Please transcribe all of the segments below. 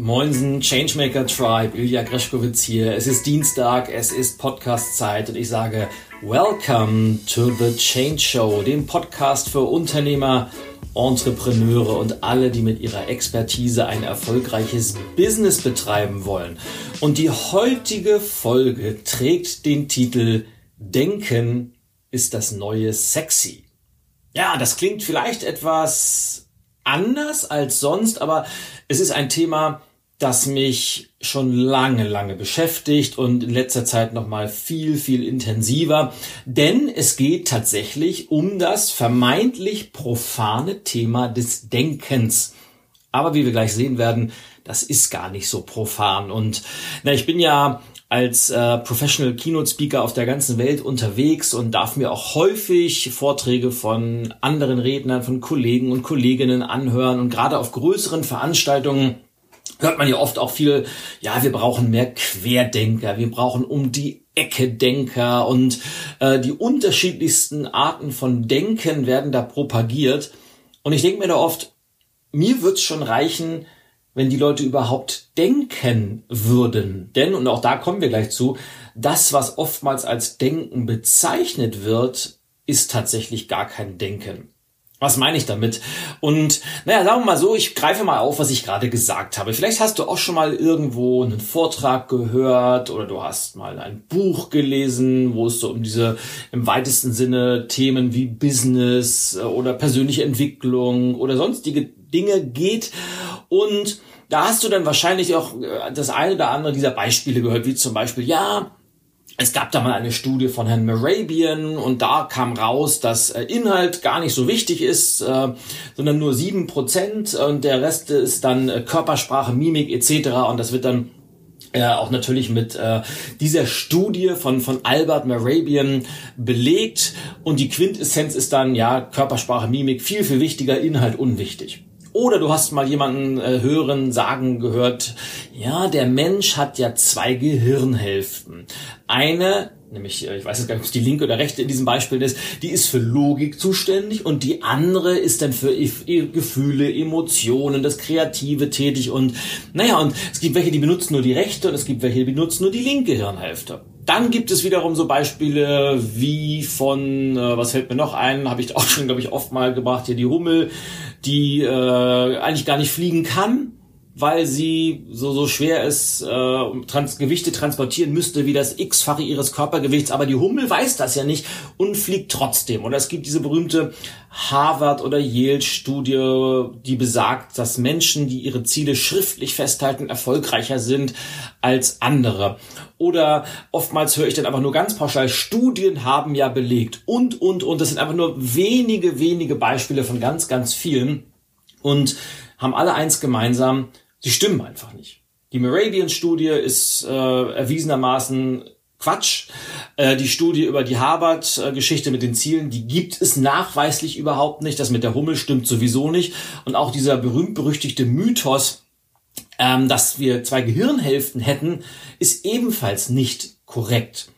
Moinsen, Changemaker Tribe, Ilja Greschkowitz hier. Es ist Dienstag, es ist Podcast-Zeit und ich sage Welcome to the Change Show, dem Podcast für Unternehmer, Entrepreneure und alle, die mit ihrer Expertise ein erfolgreiches Business betreiben wollen. Und die heutige Folge trägt den Titel Denken ist das neue Sexy. Ja, das klingt vielleicht etwas anders als sonst, aber es ist ein Thema, das mich schon lange, lange beschäftigt und in letzter Zeit noch mal viel, viel intensiver, denn es geht tatsächlich um das vermeintlich profane Thema des Denkens. Aber wie wir gleich sehen werden, das ist gar nicht so profan. Und na, ich bin ja als äh, Professional Keynote Speaker auf der ganzen Welt unterwegs und darf mir auch häufig Vorträge von anderen Rednern, von Kollegen und Kolleginnen anhören. Und gerade auf größeren Veranstaltungen hört man ja oft auch viel, ja, wir brauchen mehr Querdenker, wir brauchen um die Ecke Denker und äh, die unterschiedlichsten Arten von Denken werden da propagiert. Und ich denke mir da oft, mir wird's schon reichen, wenn die Leute überhaupt denken würden. Denn, und auch da kommen wir gleich zu, das, was oftmals als Denken bezeichnet wird, ist tatsächlich gar kein Denken. Was meine ich damit? Und naja, sagen wir mal so, ich greife mal auf, was ich gerade gesagt habe. Vielleicht hast du auch schon mal irgendwo einen Vortrag gehört oder du hast mal ein Buch gelesen, wo es so um diese im weitesten Sinne Themen wie Business äh, oder persönliche Entwicklung oder sonstige Dinge geht. Und da hast du dann wahrscheinlich auch äh, das eine oder andere dieser Beispiele gehört, wie zum Beispiel, ja, es gab da mal eine Studie von Herrn Morabian und da kam raus, dass äh, Inhalt gar nicht so wichtig ist, äh, sondern nur sieben Prozent und der Rest ist dann äh, Körpersprache, Mimik etc. Und das wird dann auch natürlich mit dieser Studie von, von Albert Morabian belegt und die Quintessenz ist dann, ja, Körpersprache, Mimik viel, viel wichtiger, Inhalt unwichtig. Oder du hast mal jemanden äh, hören, sagen gehört, ja, der Mensch hat ja zwei Gehirnhälften. Eine, nämlich, äh, ich weiß jetzt gar nicht, ob es die linke oder rechte in diesem Beispiel ist, die ist für Logik zuständig und die andere ist dann für Gefühle, Emotionen, das Kreative tätig und naja, und es gibt welche, die benutzen nur die rechte und es gibt welche, die benutzen nur die linke Hirnhälfte. Dann gibt es wiederum so Beispiele wie von, äh, was fällt mir noch ein, habe ich auch schon, glaube ich, oft mal gebracht, hier die Hummel, die äh, eigentlich gar nicht fliegen kann, weil sie so, so schwer ist, äh, trans Gewichte transportieren müsste wie das x-fache ihres Körpergewichts. Aber die Hummel weiß das ja nicht und fliegt trotzdem. Oder es gibt diese berühmte Harvard- oder Yale-Studie, die besagt, dass Menschen, die ihre Ziele schriftlich festhalten, erfolgreicher sind als andere. Oder oftmals höre ich dann einfach nur ganz pauschal, Studien haben ja belegt und, und, und. Das sind einfach nur wenige, wenige Beispiele von ganz, ganz vielen. Und haben alle eins gemeinsam, sie stimmen einfach nicht. Die Moravian-Studie ist äh, erwiesenermaßen Quatsch. Äh, die Studie über die Harvard-Geschichte mit den Zielen, die gibt es nachweislich überhaupt nicht. Das mit der Hummel stimmt sowieso nicht. Und auch dieser berühmt-berüchtigte Mythos, ähm, dass wir zwei Gehirnhälften hätten, ist ebenfalls nicht korrekt.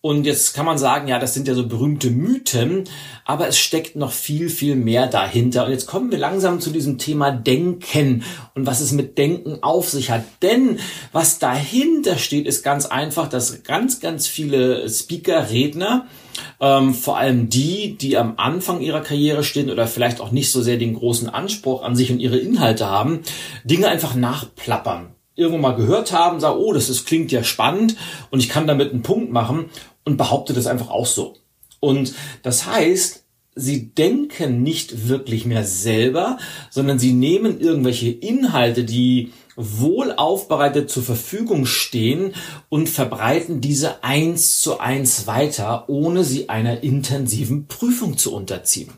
Und jetzt kann man sagen, ja, das sind ja so berühmte Mythen, aber es steckt noch viel, viel mehr dahinter. Und jetzt kommen wir langsam zu diesem Thema Denken und was es mit Denken auf sich hat. Denn was dahinter steht, ist ganz einfach, dass ganz, ganz viele Speaker, Redner, ähm, vor allem die, die am Anfang ihrer Karriere stehen oder vielleicht auch nicht so sehr den großen Anspruch an sich und ihre Inhalte haben, Dinge einfach nachplappern irgendwo mal gehört haben, sagen, oh, das ist, klingt ja spannend und ich kann damit einen Punkt machen und behaupte das einfach auch so. Und das heißt, sie denken nicht wirklich mehr selber, sondern sie nehmen irgendwelche Inhalte, die wohl aufbereitet zur Verfügung stehen und verbreiten diese eins zu eins weiter, ohne sie einer intensiven Prüfung zu unterziehen.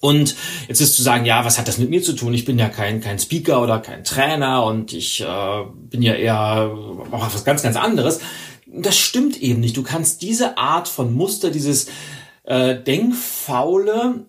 Und jetzt ist zu sagen, ja, was hat das mit mir zu tun? Ich bin ja kein, kein Speaker oder kein Trainer und ich äh, bin ja eher was ganz, ganz anderes. Das stimmt eben nicht. Du kannst diese Art von Muster, dieses äh, Denkfaule,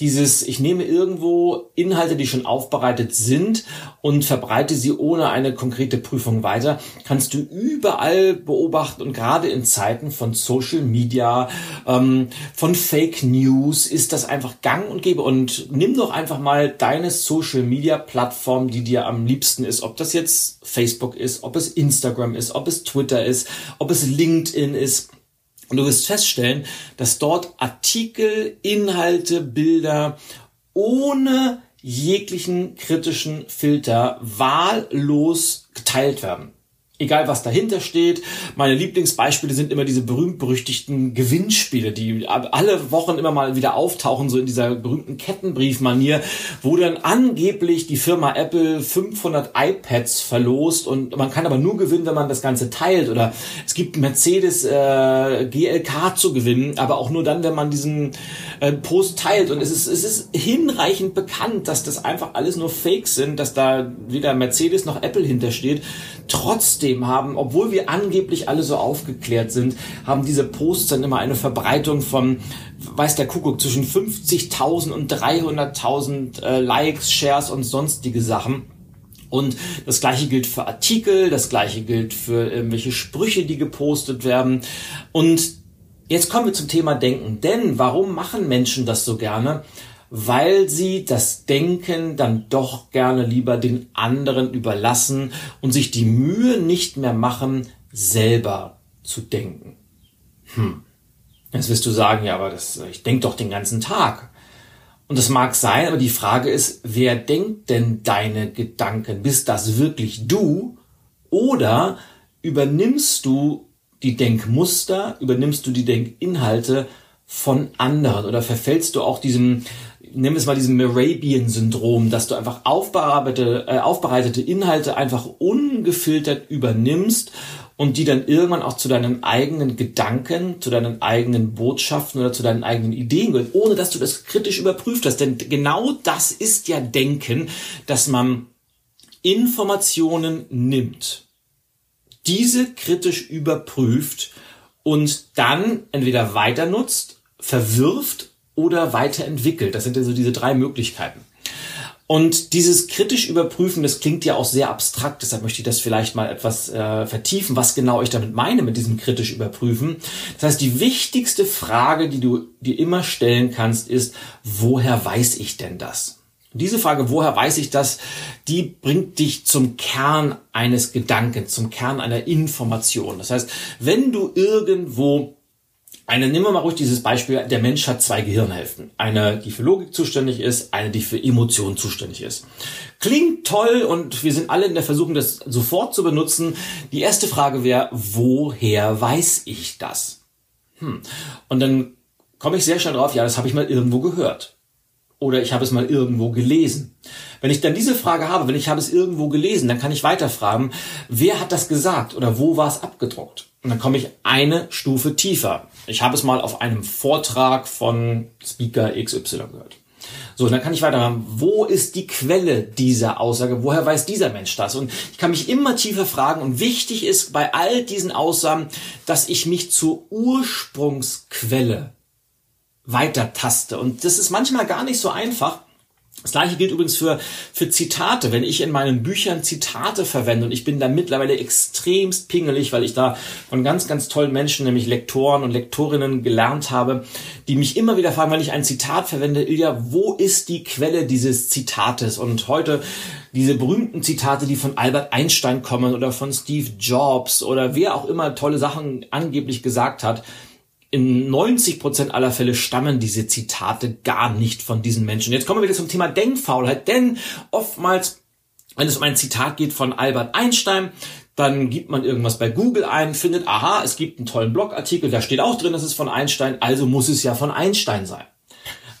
dieses, ich nehme irgendwo Inhalte, die schon aufbereitet sind und verbreite sie ohne eine konkrete Prüfung weiter, kannst du überall beobachten und gerade in Zeiten von Social Media, ähm, von Fake News ist das einfach gang und gäbe. Und nimm doch einfach mal deine Social Media Plattform, die dir am liebsten ist, ob das jetzt Facebook ist, ob es Instagram ist, ob es Twitter ist, ob es LinkedIn ist und du wirst feststellen, dass dort Artikel, Inhalte, Bilder ohne jeglichen kritischen Filter wahllos geteilt werden egal was dahinter steht. Meine Lieblingsbeispiele sind immer diese berühmt-berüchtigten Gewinnspiele, die alle Wochen immer mal wieder auftauchen, so in dieser berühmten Kettenbriefmanier, wo dann angeblich die Firma Apple 500 iPads verlost und man kann aber nur gewinnen, wenn man das Ganze teilt oder es gibt Mercedes äh, GLK zu gewinnen, aber auch nur dann, wenn man diesen äh, Post teilt und es ist, es ist hinreichend bekannt, dass das einfach alles nur Fakes sind, dass da weder Mercedes noch Apple hintersteht. Trotzdem haben, obwohl wir angeblich alle so aufgeklärt sind, haben diese Posts dann immer eine Verbreitung von, weiß der Kuckuck, zwischen 50.000 und 300.000 äh, Likes, Shares und sonstige Sachen. Und das gleiche gilt für Artikel, das gleiche gilt für irgendwelche Sprüche, die gepostet werden. Und jetzt kommen wir zum Thema Denken. Denn warum machen Menschen das so gerne? Weil sie das Denken dann doch gerne lieber den anderen überlassen und sich die Mühe nicht mehr machen, selber zu denken. Hm. Jetzt wirst du sagen, ja, aber das, ich denke doch den ganzen Tag. Und das mag sein, aber die Frage ist, wer denkt denn deine Gedanken? Bist das wirklich du? Oder übernimmst du die Denkmuster, übernimmst du die Denkinhalte von anderen oder verfällst du auch diesem nehmen wir es mal diesem Morabian-Syndrom, dass du einfach aufbereitete, äh, aufbereitete Inhalte einfach ungefiltert übernimmst und die dann irgendwann auch zu deinen eigenen Gedanken, zu deinen eigenen Botschaften oder zu deinen eigenen Ideen gehören, ohne dass du das kritisch überprüft hast. Denn genau das ist ja Denken, dass man Informationen nimmt, diese kritisch überprüft und dann entweder weiter nutzt, verwirft oder weiterentwickelt. Das sind ja so diese drei Möglichkeiten. Und dieses kritisch überprüfen, das klingt ja auch sehr abstrakt, deshalb möchte ich das vielleicht mal etwas äh, vertiefen, was genau ich damit meine mit diesem kritisch überprüfen. Das heißt, die wichtigste Frage, die du dir immer stellen kannst, ist, woher weiß ich denn das? Und diese Frage, woher weiß ich das, die bringt dich zum Kern eines Gedankens, zum Kern einer Information. Das heißt, wenn du irgendwo eine, nehmen wir mal ruhig dieses Beispiel, der Mensch hat zwei Gehirnhälften. Eine, die für Logik zuständig ist, eine, die für Emotionen zuständig ist. Klingt toll und wir sind alle in der Versuchung, das sofort zu benutzen. Die erste Frage wäre, woher weiß ich das? Hm. Und dann komme ich sehr schnell drauf, ja, das habe ich mal irgendwo gehört. Oder ich habe es mal irgendwo gelesen. Wenn ich dann diese Frage habe, wenn ich habe es irgendwo gelesen, dann kann ich weiterfragen, wer hat das gesagt oder wo war es abgedruckt? Und dann komme ich eine Stufe tiefer. Ich habe es mal auf einem Vortrag von Speaker XY gehört. So, dann kann ich weitermachen. Wo ist die Quelle dieser Aussage? Woher weiß dieser Mensch das? Und ich kann mich immer tiefer fragen. Und wichtig ist bei all diesen Aussagen, dass ich mich zur Ursprungsquelle weiter taste. Und das ist manchmal gar nicht so einfach, das gleiche gilt übrigens für, für Zitate. Wenn ich in meinen Büchern Zitate verwende und ich bin da mittlerweile extremst pingelig, weil ich da von ganz, ganz tollen Menschen, nämlich Lektoren und Lektorinnen gelernt habe, die mich immer wieder fragen, wenn ich ein Zitat verwende, Ilja, wo ist die Quelle dieses Zitates? Und heute diese berühmten Zitate, die von Albert Einstein kommen oder von Steve Jobs oder wer auch immer tolle Sachen angeblich gesagt hat, in 90 Prozent aller Fälle stammen diese Zitate gar nicht von diesen Menschen. Jetzt kommen wir wieder zum Thema Denkfaulheit, denn oftmals, wenn es um ein Zitat geht von Albert Einstein, dann gibt man irgendwas bei Google ein, findet, aha, es gibt einen tollen Blogartikel, da steht auch drin, das ist von Einstein, also muss es ja von Einstein sein.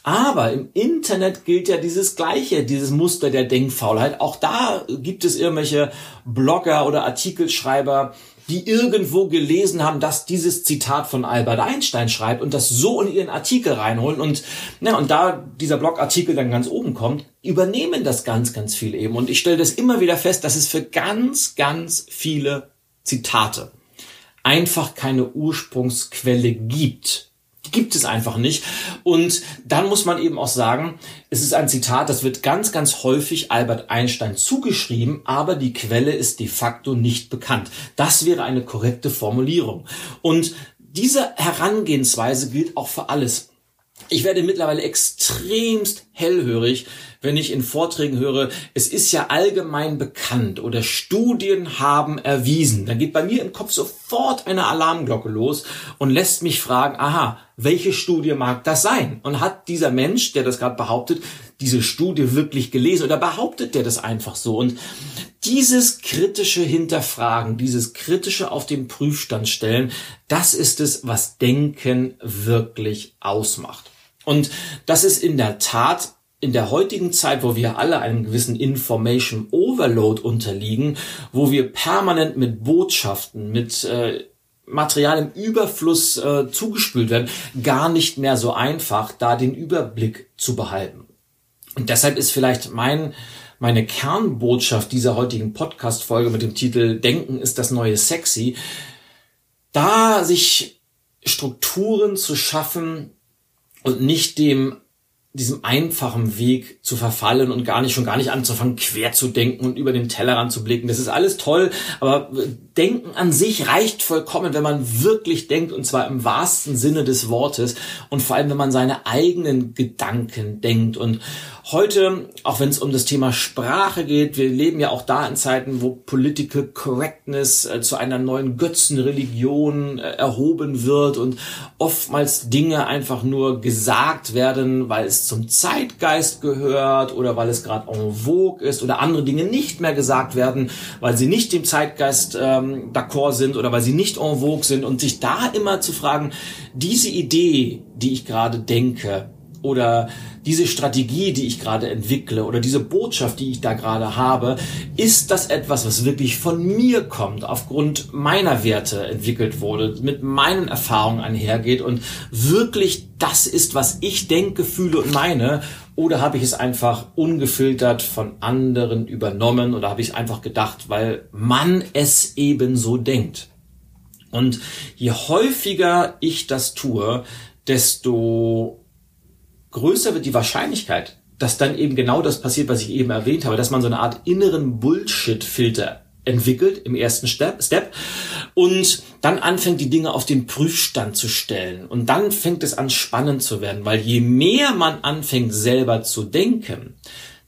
Aber im Internet gilt ja dieses Gleiche, dieses Muster der Denkfaulheit. Auch da gibt es irgendwelche Blogger oder Artikelschreiber, die irgendwo gelesen haben, dass dieses Zitat von Albert Einstein schreibt und das so in ihren Artikel reinholen und, na, und da dieser Blogartikel dann ganz oben kommt, übernehmen das ganz, ganz viel eben. Und ich stelle das immer wieder fest, dass es für ganz, ganz viele Zitate einfach keine Ursprungsquelle gibt. Die gibt es einfach nicht. Und dann muss man eben auch sagen, es ist ein Zitat, das wird ganz, ganz häufig Albert Einstein zugeschrieben, aber die Quelle ist de facto nicht bekannt. Das wäre eine korrekte Formulierung. Und diese Herangehensweise gilt auch für alles. Ich werde mittlerweile extremst hellhörig, wenn ich in Vorträgen höre, es ist ja allgemein bekannt oder Studien haben erwiesen. Dann geht bei mir im Kopf sofort eine Alarmglocke los und lässt mich fragen, aha, welche Studie mag das sein? Und hat dieser Mensch, der das gerade behauptet, diese Studie wirklich gelesen oder behauptet der das einfach so? Und dieses kritische Hinterfragen, dieses kritische auf den Prüfstand stellen, das ist es, was Denken wirklich ausmacht. Und das ist in der Tat in der heutigen Zeit, wo wir alle einem gewissen Information Overload unterliegen, wo wir permanent mit Botschaften, mit äh, Material im Überfluss äh, zugespült werden, gar nicht mehr so einfach, da den Überblick zu behalten. Und deshalb ist vielleicht mein meine Kernbotschaft dieser heutigen Podcast-Folge mit dem Titel Denken ist das neue Sexy, da sich Strukturen zu schaffen und nicht dem diesem einfachen Weg zu verfallen und gar nicht schon gar nicht anzufangen, quer zu denken und über den Tellerrand zu blicken. Das ist alles toll, aber Denken an sich reicht vollkommen, wenn man wirklich denkt und zwar im wahrsten Sinne des Wortes und vor allem, wenn man seine eigenen Gedanken denkt. Und Heute, auch wenn es um das Thema Sprache geht, wir leben ja auch da in Zeiten, wo Political Correctness äh, zu einer neuen Götzenreligion äh, erhoben wird und oftmals Dinge einfach nur gesagt werden, weil es zum Zeitgeist gehört oder weil es gerade en vogue ist oder andere Dinge nicht mehr gesagt werden, weil sie nicht dem Zeitgeist ähm, d'accord sind oder weil sie nicht en vogue sind und sich da immer zu fragen, diese Idee, die ich gerade denke, oder diese Strategie, die ich gerade entwickle oder diese Botschaft, die ich da gerade habe, ist das etwas, was wirklich von mir kommt, aufgrund meiner Werte entwickelt wurde, mit meinen Erfahrungen einhergeht und wirklich das ist, was ich denke, fühle und meine? Oder habe ich es einfach ungefiltert von anderen übernommen oder habe ich es einfach gedacht, weil man es eben so denkt? Und je häufiger ich das tue, desto größer wird die Wahrscheinlichkeit, dass dann eben genau das passiert, was ich eben erwähnt habe, dass man so eine Art inneren Bullshit-Filter entwickelt im ersten Step, Step und dann anfängt die Dinge auf den Prüfstand zu stellen. Und dann fängt es an spannend zu werden, weil je mehr man anfängt selber zu denken,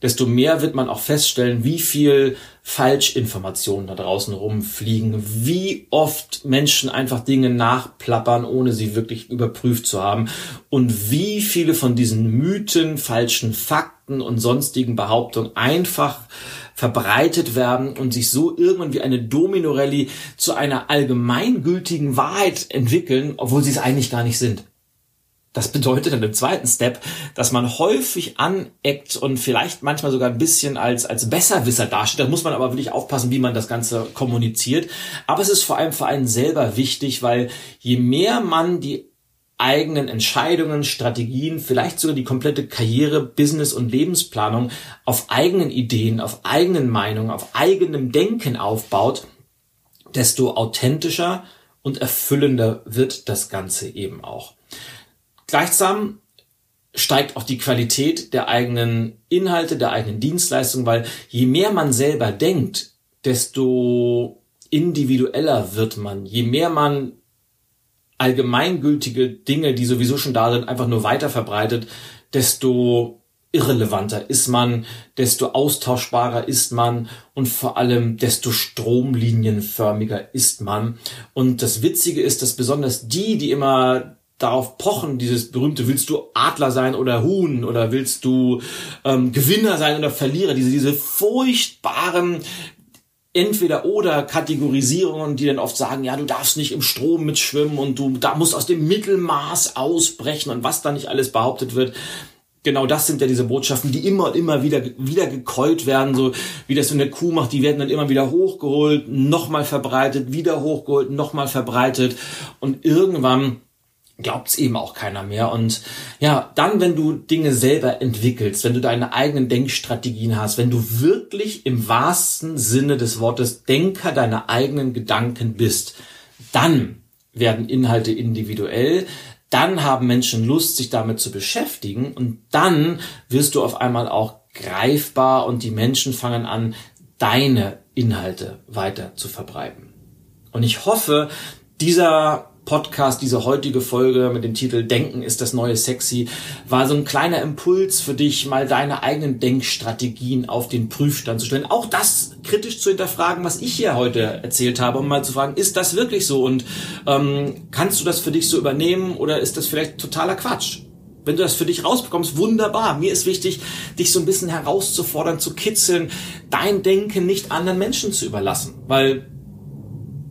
desto mehr wird man auch feststellen, wie viel Falschinformationen da draußen rumfliegen, wie oft Menschen einfach Dinge nachplappern, ohne sie wirklich überprüft zu haben und wie viele von diesen Mythen, falschen Fakten und sonstigen Behauptungen einfach verbreitet werden und sich so irgendwann wie eine Domino-Rallye zu einer allgemeingültigen Wahrheit entwickeln, obwohl sie es eigentlich gar nicht sind. Das bedeutet dann im zweiten Step, dass man häufig aneckt und vielleicht manchmal sogar ein bisschen als, als Besserwisser dasteht. Da muss man aber wirklich aufpassen, wie man das Ganze kommuniziert. Aber es ist vor allem für einen selber wichtig, weil je mehr man die eigenen Entscheidungen, Strategien, vielleicht sogar die komplette Karriere, Business und Lebensplanung auf eigenen Ideen, auf eigenen Meinungen, auf eigenem Denken aufbaut, desto authentischer und erfüllender wird das Ganze eben auch. Gleichsam steigt auch die Qualität der eigenen Inhalte, der eigenen Dienstleistung, weil je mehr man selber denkt, desto individueller wird man. Je mehr man allgemeingültige Dinge, die sowieso schon da sind, einfach nur weiter verbreitet, desto irrelevanter ist man, desto austauschbarer ist man und vor allem desto stromlinienförmiger ist man. Und das Witzige ist, dass besonders die, die immer darauf pochen, dieses berühmte, willst du Adler sein oder Huhn oder willst du ähm, Gewinner sein oder Verlierer, diese, diese furchtbaren entweder oder Kategorisierungen, die dann oft sagen, ja, du darfst nicht im Strom mitschwimmen und du da musst aus dem Mittelmaß ausbrechen und was da nicht alles behauptet wird. Genau das sind ja diese Botschaften, die immer und immer wieder, wieder gekäut werden, so wie das so eine Kuh macht, die werden dann immer wieder hochgeholt, nochmal verbreitet, wieder hochgeholt, nochmal verbreitet und irgendwann glaubt es eben auch keiner mehr. Und ja, dann, wenn du Dinge selber entwickelst, wenn du deine eigenen Denkstrategien hast, wenn du wirklich im wahrsten Sinne des Wortes Denker deiner eigenen Gedanken bist, dann werden Inhalte individuell, dann haben Menschen Lust, sich damit zu beschäftigen und dann wirst du auf einmal auch greifbar und die Menschen fangen an, deine Inhalte weiter zu verbreiten. Und ich hoffe, dieser Podcast, diese heutige Folge mit dem Titel Denken ist das neue Sexy, war so ein kleiner Impuls für dich, mal deine eigenen Denkstrategien auf den Prüfstand zu stellen. Auch das kritisch zu hinterfragen, was ich hier heute erzählt habe, um mal zu fragen, ist das wirklich so und ähm, kannst du das für dich so übernehmen oder ist das vielleicht totaler Quatsch? Wenn du das für dich rausbekommst, wunderbar. Mir ist wichtig, dich so ein bisschen herauszufordern, zu kitzeln, dein Denken nicht anderen Menschen zu überlassen, weil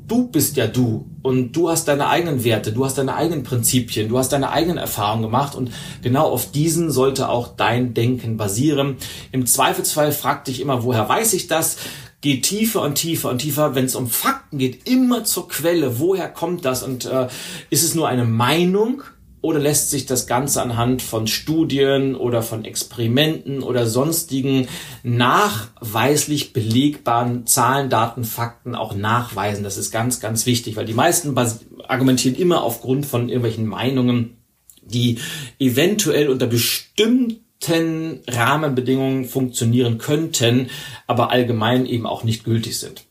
du bist ja du und du hast deine eigenen Werte, du hast deine eigenen Prinzipien, du hast deine eigenen Erfahrungen gemacht und genau auf diesen sollte auch dein Denken basieren. Im Zweifelsfall frag dich immer, woher weiß ich das? Geh tiefer und tiefer und tiefer. Wenn es um Fakten geht, immer zur Quelle. Woher kommt das? Und äh, ist es nur eine Meinung oder lässt sich das Ganze anhand von Studien oder von Experimenten oder sonstigen nachweislich belegbaren Zahlen, Daten, Fakten auch nachweisen? Das ist ganz, ganz wichtig, weil die meisten argumentieren immer aufgrund von irgendwelchen Meinungen, die eventuell unter bestimmten Rahmenbedingungen funktionieren könnten, aber allgemein eben auch nicht gültig sind.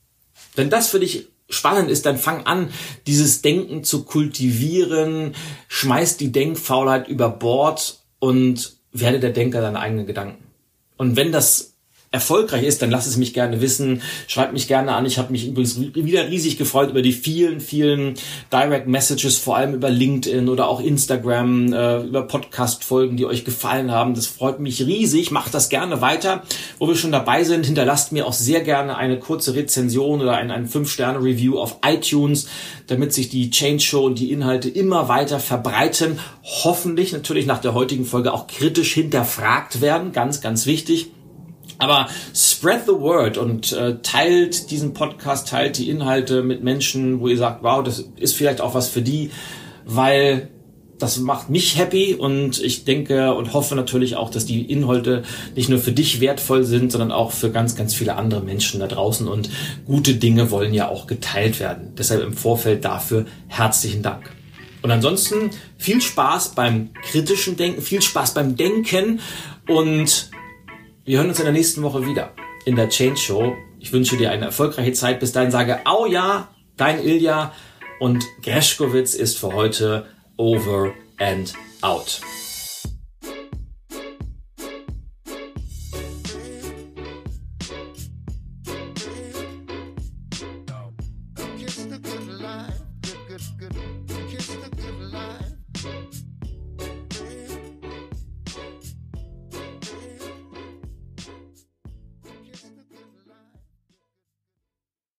Wenn das für dich spannend ist, dann fang an, dieses Denken zu kultivieren, schmeiß die Denkfaulheit über Bord und werde der Denker deiner eigenen Gedanken. Und wenn das erfolgreich ist, dann lass es mich gerne wissen. Schreibt mich gerne an. Ich habe mich übrigens wieder riesig gefreut über die vielen, vielen Direct Messages, vor allem über LinkedIn oder auch Instagram, äh, über Podcast-Folgen, die euch gefallen haben. Das freut mich riesig. Macht das gerne weiter. Wo wir schon dabei sind, hinterlasst mir auch sehr gerne eine kurze Rezension oder ein, ein 5-Sterne-Review auf iTunes, damit sich die Change Show und die Inhalte immer weiter verbreiten. Hoffentlich natürlich nach der heutigen Folge auch kritisch hinterfragt werden. Ganz, ganz wichtig. Aber spread the word und äh, teilt diesen Podcast, teilt die Inhalte mit Menschen, wo ihr sagt, wow, das ist vielleicht auch was für die, weil das macht mich happy und ich denke und hoffe natürlich auch, dass die Inhalte nicht nur für dich wertvoll sind, sondern auch für ganz, ganz viele andere Menschen da draußen und gute Dinge wollen ja auch geteilt werden. Deshalb im Vorfeld dafür herzlichen Dank. Und ansonsten viel Spaß beim kritischen Denken, viel Spaß beim Denken und wir hören uns in der nächsten Woche wieder in der Change Show. Ich wünsche dir eine erfolgreiche Zeit. Bis dahin sage Au ja, dein Ilja und Greschkowitz ist für heute over and out.